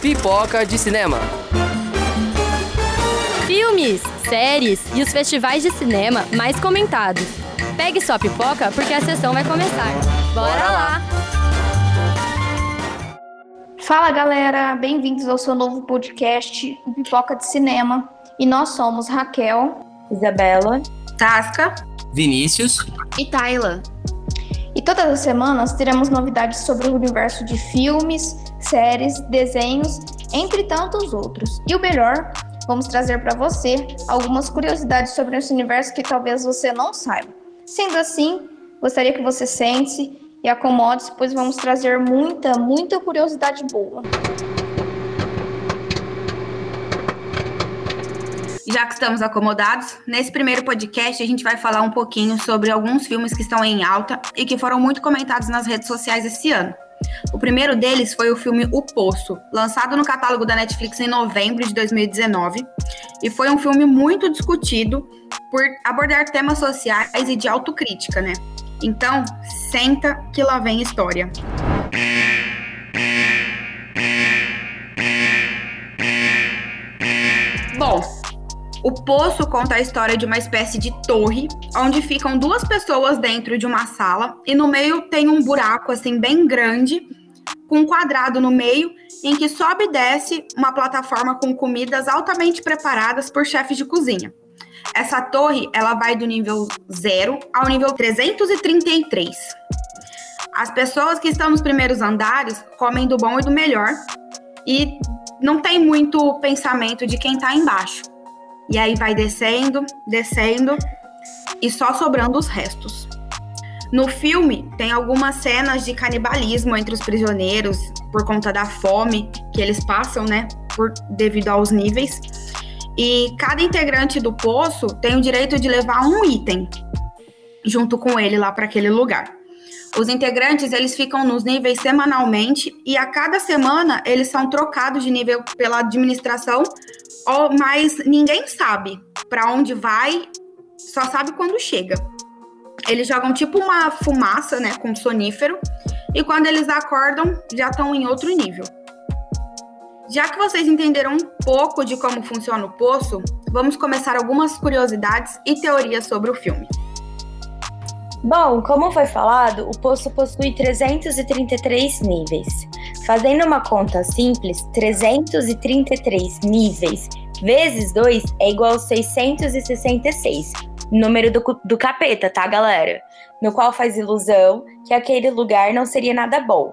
Pipoca de Cinema. Filmes, séries e os festivais de cinema mais comentados. Pegue sua pipoca porque a sessão vai começar. Bora, Bora lá. Fala galera, bem-vindos ao seu novo podcast, o Pipoca de Cinema. E nós somos Raquel Isabela. Tasca. Vinícius. E Tayla? e todas as semanas teremos novidades sobre o universo de filmes, séries, desenhos, entre tantos outros. E o melhor, vamos trazer para você algumas curiosidades sobre esse universo que talvez você não saiba. Sendo assim, gostaria que você sente e acomode-se, pois vamos trazer muita, muita curiosidade boa. Já que estamos acomodados, nesse primeiro podcast a gente vai falar um pouquinho sobre alguns filmes que estão em alta e que foram muito comentados nas redes sociais esse ano. O primeiro deles foi o filme O Poço, lançado no catálogo da Netflix em novembro de 2019, e foi um filme muito discutido por abordar temas sociais e de autocrítica, né? Então, senta que lá vem história. O Poço conta a história de uma espécie de torre, onde ficam duas pessoas dentro de uma sala e no meio tem um buraco assim bem grande, com um quadrado no meio, em que sobe e desce uma plataforma com comidas altamente preparadas por chefes de cozinha. Essa torre, ela vai do nível 0 ao nível 333. As pessoas que estão nos primeiros andares comem do bom e do melhor e não tem muito pensamento de quem está embaixo. E aí vai descendo, descendo e só sobrando os restos. No filme, tem algumas cenas de canibalismo entre os prisioneiros por conta da fome que eles passam, né? Por, devido aos níveis. E cada integrante do poço tem o direito de levar um item junto com ele lá para aquele lugar. Os integrantes eles ficam nos níveis semanalmente e a cada semana eles são trocados de nível pela administração, mas ninguém sabe para onde vai, só sabe quando chega. Eles jogam tipo uma fumaça, né, com sonífero, e quando eles acordam já estão em outro nível. Já que vocês entenderam um pouco de como funciona o poço, vamos começar algumas curiosidades e teorias sobre o filme. Bom, como foi falado, o poço possui 333 níveis. Fazendo uma conta simples, 333 níveis vezes 2 é igual a 666, número do, do capeta, tá, galera? No qual faz ilusão que aquele lugar não seria nada bom.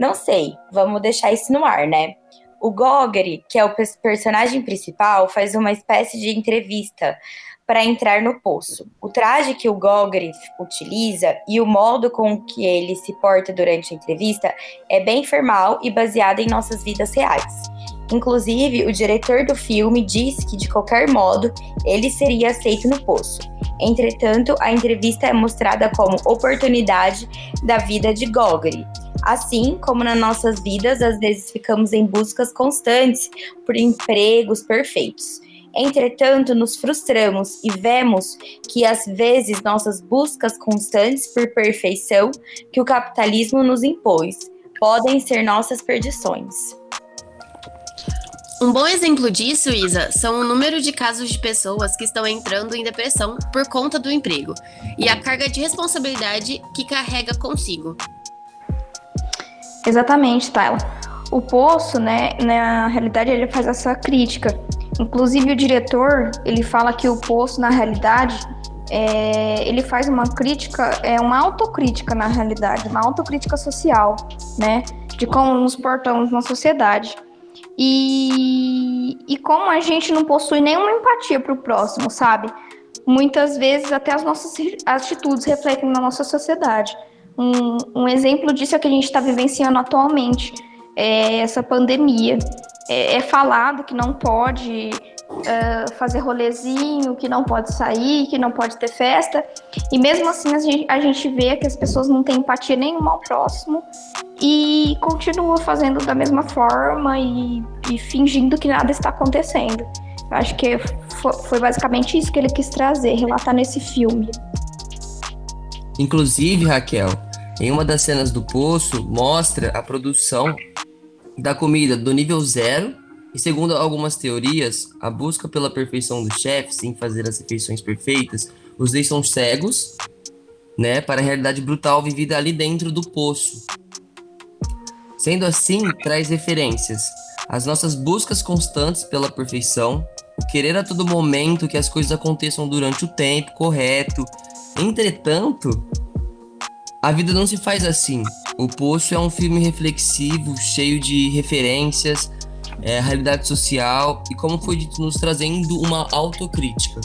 Não sei, vamos deixar isso no ar, né? O Gogri, que é o pers- personagem principal, faz uma espécie de entrevista para entrar no poço. O traje que o Gogri utiliza e o modo com que ele se porta durante a entrevista é bem formal e baseado em nossas vidas reais. Inclusive, o diretor do filme disse que, de qualquer modo, ele seria aceito no poço. Entretanto, a entrevista é mostrada como oportunidade da vida de Gogri. Assim como nas nossas vidas, às vezes ficamos em buscas constantes por empregos perfeitos. Entretanto, nos frustramos e vemos que às vezes nossas buscas constantes por perfeição que o capitalismo nos impôs podem ser nossas perdições. Um bom exemplo disso, Isa, são o número de casos de pessoas que estão entrando em depressão por conta do emprego e a carga de responsabilidade que carrega consigo. Exatamente, Tyler. O Poço, né, na realidade, ele faz essa crítica. Inclusive, o diretor, ele fala que o Poço, na realidade, é, ele faz uma crítica, é uma autocrítica, na realidade, uma autocrítica social, né, de como nos portamos na sociedade. E, e como a gente não possui nenhuma empatia para o próximo, sabe? Muitas vezes até as nossas atitudes refletem na nossa sociedade. Um, um exemplo disso é o que a gente está vivenciando atualmente, é essa pandemia. É, é falado que não pode uh, fazer rolezinho, que não pode sair, que não pode ter festa, e mesmo assim a gente, a gente vê que as pessoas não têm empatia nenhuma ao próximo e continua fazendo da mesma forma e, e fingindo que nada está acontecendo. Eu acho que foi basicamente isso que ele quis trazer, relatar nesse filme. Inclusive, Raquel, em uma das cenas do poço, mostra a produção da comida do nível zero. E segundo algumas teorias, a busca pela perfeição do chefe, sem fazer as refeições perfeitas, os deixam cegos, né, para a realidade brutal vivida ali dentro do poço. Sendo assim, traz referências às nossas buscas constantes pela perfeição, o querer a todo momento que as coisas aconteçam durante o tempo correto. Entretanto, a vida não se faz assim. O Poço é um filme reflexivo, cheio de referências, é, realidade social e, como foi dito, nos trazendo uma autocrítica.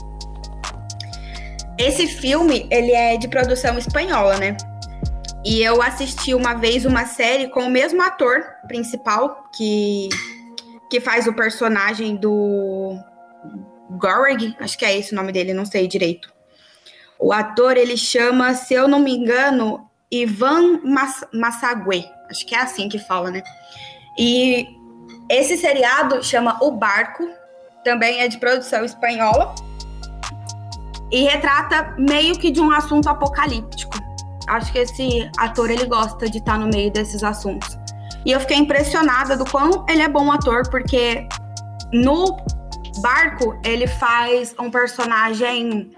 Esse filme, ele é de produção espanhola, né? E eu assisti uma vez uma série com o mesmo ator principal que, que faz o personagem do Goreg, acho que é esse o nome dele, não sei direito. O ator, ele chama, se eu não me engano, Ivan Massagué. Acho que é assim que fala, né? E esse seriado chama O Barco, também é de produção espanhola. E retrata meio que de um assunto apocalíptico. Acho que esse ator ele gosta de estar no meio desses assuntos. E eu fiquei impressionada do quão ele é bom ator, porque no Barco ele faz um personagem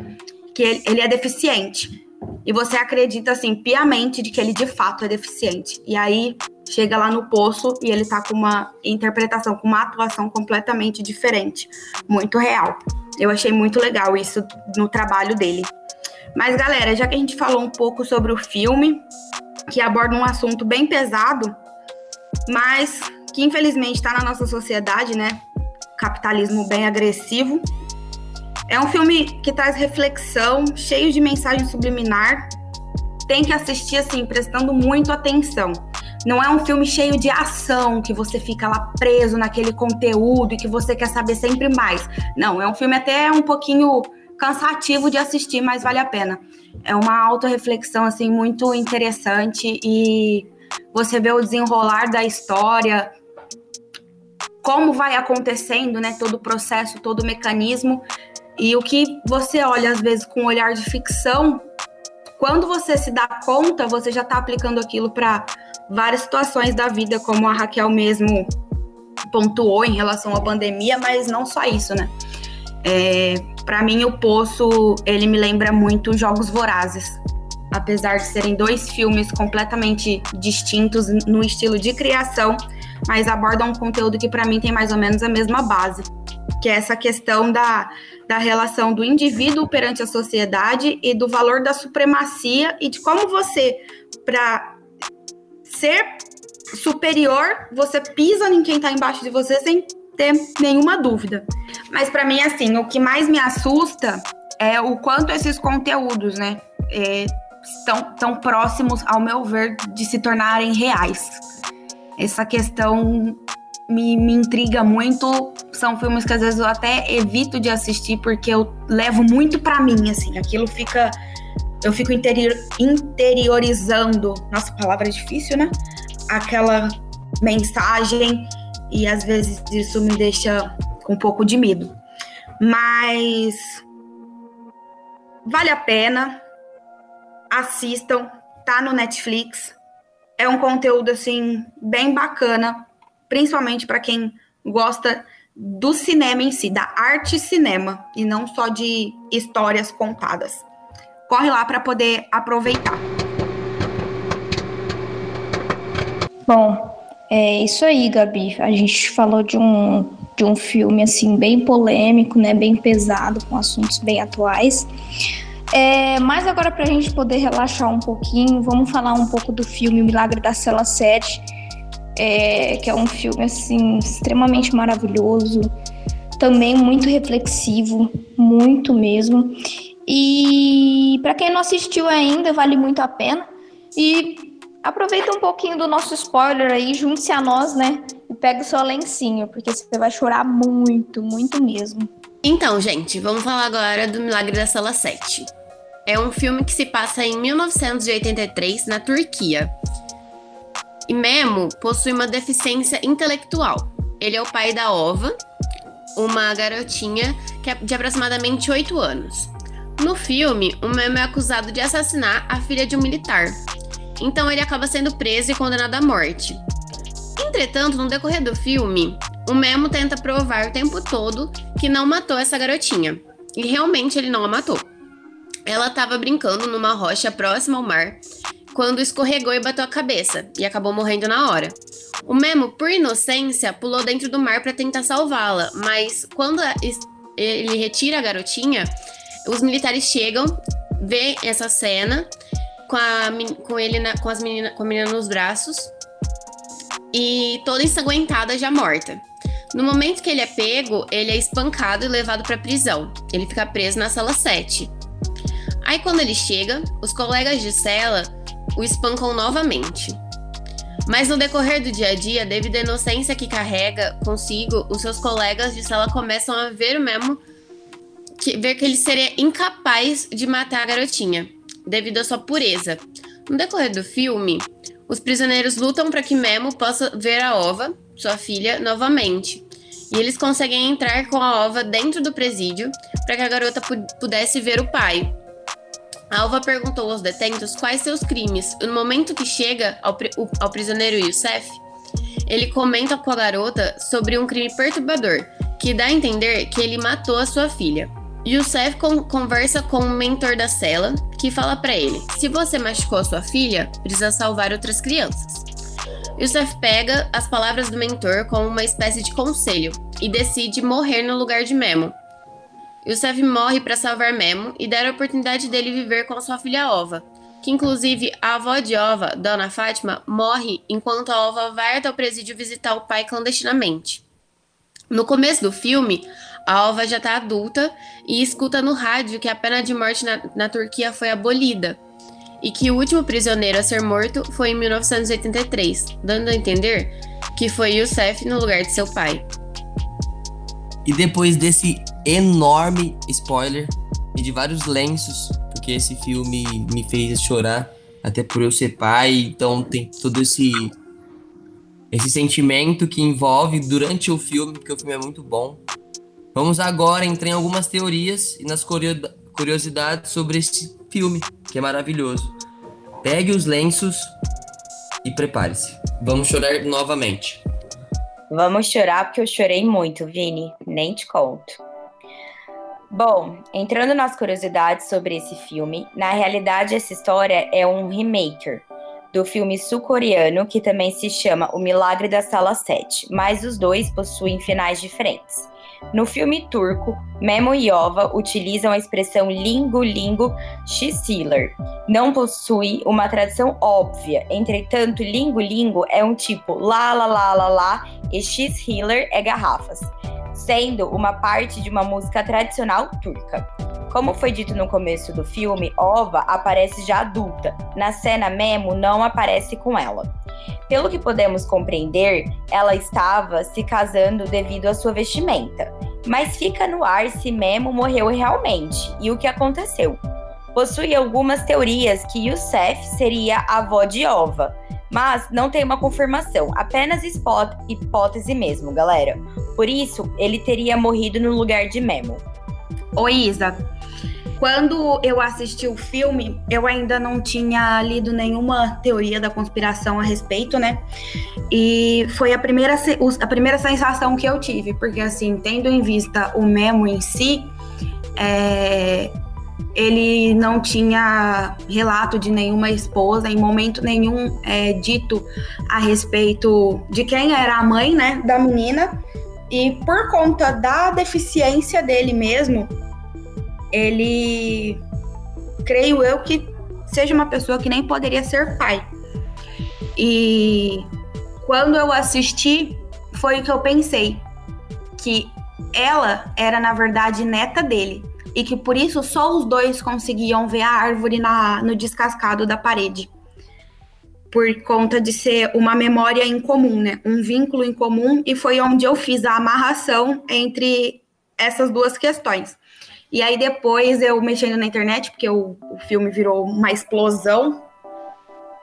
que ele, ele é deficiente e você acredita assim piamente de que ele de fato é deficiente. E aí chega lá no poço e ele tá com uma interpretação, com uma atuação completamente diferente, muito real. Eu achei muito legal isso no trabalho dele. Mas galera, já que a gente falou um pouco sobre o filme, que aborda um assunto bem pesado, mas que infelizmente está na nossa sociedade, né? Capitalismo bem agressivo é um filme que traz reflexão, cheio de mensagem subliminar. Tem que assistir assim, prestando muito atenção. Não é um filme cheio de ação, que você fica lá preso naquele conteúdo e que você quer saber sempre mais. Não, é um filme até um pouquinho cansativo de assistir, mas vale a pena. É uma autorreflexão assim muito interessante e você vê o desenrolar da história, como vai acontecendo, né, todo o processo, todo o mecanismo e o que você olha, às vezes, com um olhar de ficção, quando você se dá conta, você já está aplicando aquilo para várias situações da vida, como a Raquel mesmo pontuou em relação à pandemia, mas não só isso, né? É, para mim, o Poço, ele me lembra muito Jogos Vorazes. Apesar de serem dois filmes completamente distintos no estilo de criação, mas abordam um conteúdo que para mim tem mais ou menos a mesma base, que é essa questão da da relação do indivíduo perante a sociedade e do valor da supremacia e de como você, para ser superior, você pisa em quem está embaixo de você sem ter nenhuma dúvida. Mas para mim, assim, o que mais me assusta é o quanto esses conteúdos, né, é, estão tão próximos, ao meu ver, de se tornarem reais. Essa questão me, me intriga muito. São filmes que às vezes eu até evito de assistir porque eu levo muito para mim, assim. Aquilo fica. Eu fico interior, interiorizando. Nossa, palavra é difícil, né? Aquela mensagem e às vezes isso me deixa com um pouco de medo. Mas vale a pena. Assistam, tá no Netflix. É um conteúdo assim bem bacana principalmente para quem gosta do cinema em si, da arte cinema, e não só de histórias contadas. Corre lá para poder aproveitar. Bom, é isso aí, Gabi. A gente falou de um, de um filme assim bem polêmico, né, bem pesado, com assuntos bem atuais. É, mas agora para a gente poder relaxar um pouquinho, vamos falar um pouco do filme Milagre da Cela 7, é, que é um filme assim extremamente maravilhoso, também muito reflexivo, muito mesmo. E para quem não assistiu ainda, vale muito a pena. E aproveita um pouquinho do nosso spoiler aí, junte-se a nós, né? E pega o seu lencinho, porque você vai chorar muito, muito mesmo. Então, gente, vamos falar agora do Milagre da Sala 7. É um filme que se passa em 1983, na Turquia. E Memo possui uma deficiência intelectual. Ele é o pai da Ova, uma garotinha é de aproximadamente 8 anos. No filme, o Memo é acusado de assassinar a filha de um militar. Então ele acaba sendo preso e condenado à morte. Entretanto, no decorrer do filme, o Memo tenta provar o tempo todo que não matou essa garotinha. E realmente ele não a matou. Ela estava brincando numa rocha próxima ao mar quando escorregou e bateu a cabeça e acabou morrendo na hora. O Memo, por inocência, pulou dentro do mar para tentar salvá-la, mas quando ele retira a garotinha, os militares chegam, vê essa cena com, a, com ele na, com as menina, com a menina nos braços e toda ensanguentada já morta. No momento que ele é pego, ele é espancado e levado para prisão. Ele fica preso na sala 7. Aí quando ele chega, os colegas de cela o espancam novamente. Mas no decorrer do dia a dia, devido à inocência que carrega consigo, os seus colegas de sala começam a ver o mesmo que, ver que ele seria incapaz de matar a garotinha, devido à sua pureza. No decorrer do filme, os prisioneiros lutam para que Memo possa ver a Ova, sua filha, novamente. E eles conseguem entrar com a Ova dentro do presídio para que a garota pudesse ver o pai. Alva perguntou aos detentos quais seus crimes. No momento que chega ao, ao prisioneiro Youssef, ele comenta com a garota sobre um crime perturbador, que dá a entender que ele matou a sua filha. Youssef con conversa com o mentor da cela, que fala para ele: se você machucou a sua filha, precisa salvar outras crianças. Youssef pega as palavras do mentor como uma espécie de conselho e decide morrer no lugar de Memo. Youssef morre para salvar Memo e dar a oportunidade dele viver com sua filha Ova, que inclusive a avó de Ova, Dona Fátima, morre enquanto a Ova vai até o presídio visitar o pai clandestinamente. No começo do filme, a Alva já está adulta e escuta no rádio que a pena de morte na, na Turquia foi abolida e que o último prisioneiro a ser morto foi em 1983, dando a entender que foi Youssef no lugar de seu pai. E depois desse enorme spoiler e de vários lenços, porque esse filme me fez chorar, até por eu ser pai, então tem todo esse esse sentimento que envolve durante o filme, porque o filme é muito bom. Vamos agora entrar em algumas teorias e nas curiosidades sobre esse filme, que é maravilhoso. Pegue os lenços e prepare-se. Vamos chorar novamente. Vamos chorar porque eu chorei muito, Vini. Nem te conto. Bom, entrando nas curiosidades sobre esse filme, na realidade essa história é um remake do filme sul-coreano que também se chama O Milagre da Sala 7, mas os dois possuem finais diferentes. No filme turco, Memo e Ova utilizam a expressão lingo-lingo x-sealer. Não possui uma tradução óbvia, entretanto, lingo-lingo é um tipo lá, lá, lá, lá, lá e x-healer é garrafas, sendo uma parte de uma música tradicional turca. Como foi dito no começo do filme, Ova aparece já adulta. Na cena, Memo não aparece com ela. Pelo que podemos compreender, ela estava se casando devido à sua vestimenta. Mas fica no ar se Memo morreu realmente e o que aconteceu. Possui algumas teorias que Youssef seria a avó de Ova, mas não tem uma confirmação, apenas hipótese mesmo, galera. Por isso, ele teria morrido no lugar de Memo. Oi, Isa. Quando eu assisti o filme, eu ainda não tinha lido nenhuma teoria da conspiração a respeito, né? E foi a primeira, a primeira sensação que eu tive, porque assim, tendo em vista o Memo em si, é, ele não tinha relato de nenhuma esposa, em momento nenhum é, dito a respeito de quem era a mãe, né, da menina. E por conta da deficiência dele mesmo, ele creio eu que seja uma pessoa que nem poderia ser pai. E quando eu assisti, foi o que eu pensei que ela era na verdade neta dele e que por isso só os dois conseguiam ver a árvore na, no descascado da parede. Por conta de ser uma memória em comum, né? Um vínculo em comum, e foi onde eu fiz a amarração entre essas duas questões. E aí depois eu mexendo na internet, porque o, o filme virou uma explosão,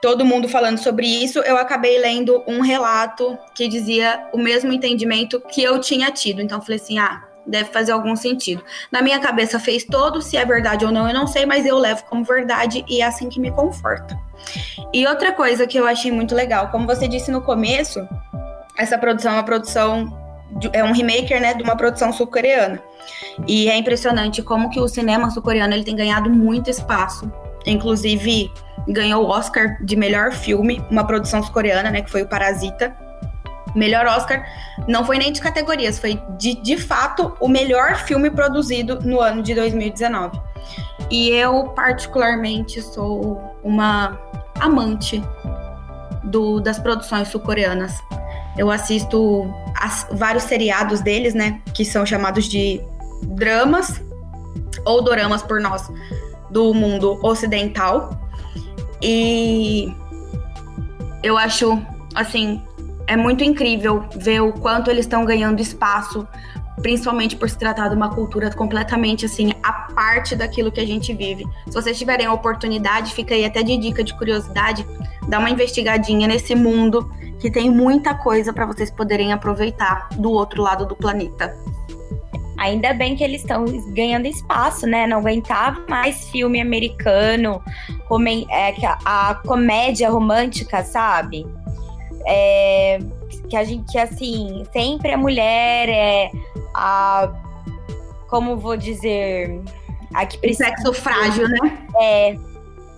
todo mundo falando sobre isso, eu acabei lendo um relato que dizia o mesmo entendimento que eu tinha tido. Então falei assim: ah, deve fazer algum sentido. Na minha cabeça fez todo, se é verdade ou não, eu não sei, mas eu levo como verdade e é assim que me conforta. E outra coisa que eu achei muito legal, como você disse no começo, essa produção é uma produção é um remaker, né, de uma produção sul-coreana. E é impressionante como que o cinema sul-coreano ele tem ganhado muito espaço. Inclusive ganhou o Oscar de melhor filme, uma produção sul-coreana, né, que foi o Parasita. Melhor Oscar não foi nem de categorias, foi de, de fato o melhor filme produzido no ano de 2019. E eu, particularmente, sou uma amante do, das produções sul-coreanas. Eu assisto as, vários seriados deles, né? Que são chamados de dramas ou doramas por nós do mundo ocidental. E eu acho, assim, é muito incrível ver o quanto eles estão ganhando espaço, principalmente por se tratar de uma cultura completamente assim, a parte daquilo que a gente vive. Se vocês tiverem a oportunidade, fica aí até de dica de curiosidade, dá uma investigadinha nesse mundo que tem muita coisa para vocês poderem aproveitar do outro lado do planeta. Ainda bem que eles estão ganhando espaço, né? Não aguentava mais filme americano, é, a, a comédia romântica, sabe? É, que a gente, assim, sempre a mulher é a. Como vou dizer? A que precisa. O sexo frágil, né? É.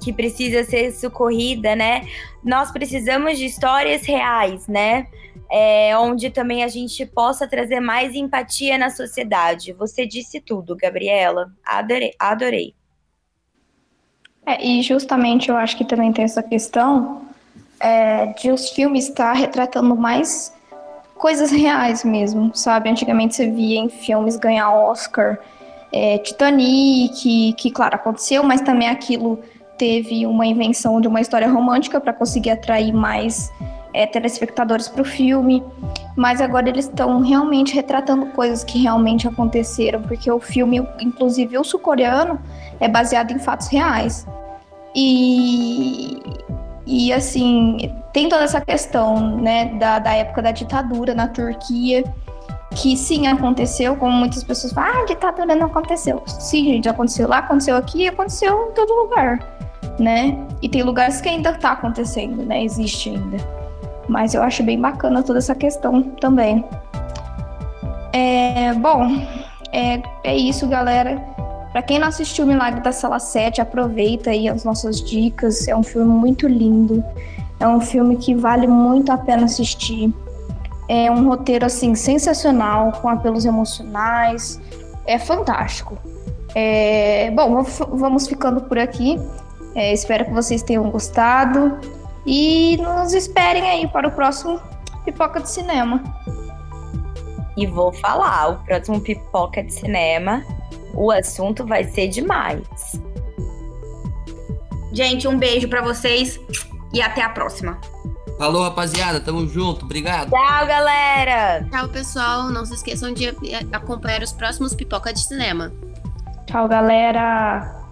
Que precisa ser socorrida, né? Nós precisamos de histórias reais, né? é, onde também a gente possa trazer mais empatia na sociedade. Você disse tudo, Gabriela. Adorei. adorei. É, e justamente eu acho que também tem essa questão é, de os filmes estar retratando mais coisas reais mesmo, sabe? Antigamente você via em filmes ganhar Oscar, é, Titanic, que claro aconteceu, mas também aquilo teve uma invenção de uma história romântica para conseguir atrair mais é, telespectadores para o filme, mas agora eles estão realmente retratando coisas que realmente aconteceram, porque o filme, inclusive o sul-coreano, é baseado em fatos reais. E, e assim, tem toda essa questão né, da, da época da ditadura na Turquia, que sim aconteceu, como muitas pessoas falam, ah, ditadura não aconteceu. Sim, gente, aconteceu lá, aconteceu aqui, aconteceu em todo lugar, né? E tem lugares que ainda está acontecendo, né? Existe ainda. Mas eu acho bem bacana toda essa questão também. É, bom, é, é isso, galera. Para quem não assistiu o Milagre da Sala 7, aproveita aí as nossas dicas. É um filme muito lindo. É um filme que vale muito a pena assistir. É um roteiro assim sensacional, com apelos emocionais. É fantástico. É, bom, vamos ficando por aqui. É, espero que vocês tenham gostado. E nos esperem aí para o próximo Pipoca de Cinema. E vou falar, o próximo Pipoca de Cinema, o assunto vai ser demais. Gente, um beijo para vocês e até a próxima. Falou, rapaziada. Tamo junto. Obrigado. Tchau, galera. Tchau, pessoal. Não se esqueçam de acompanhar os próximos Pipoca de Cinema. Tchau, galera.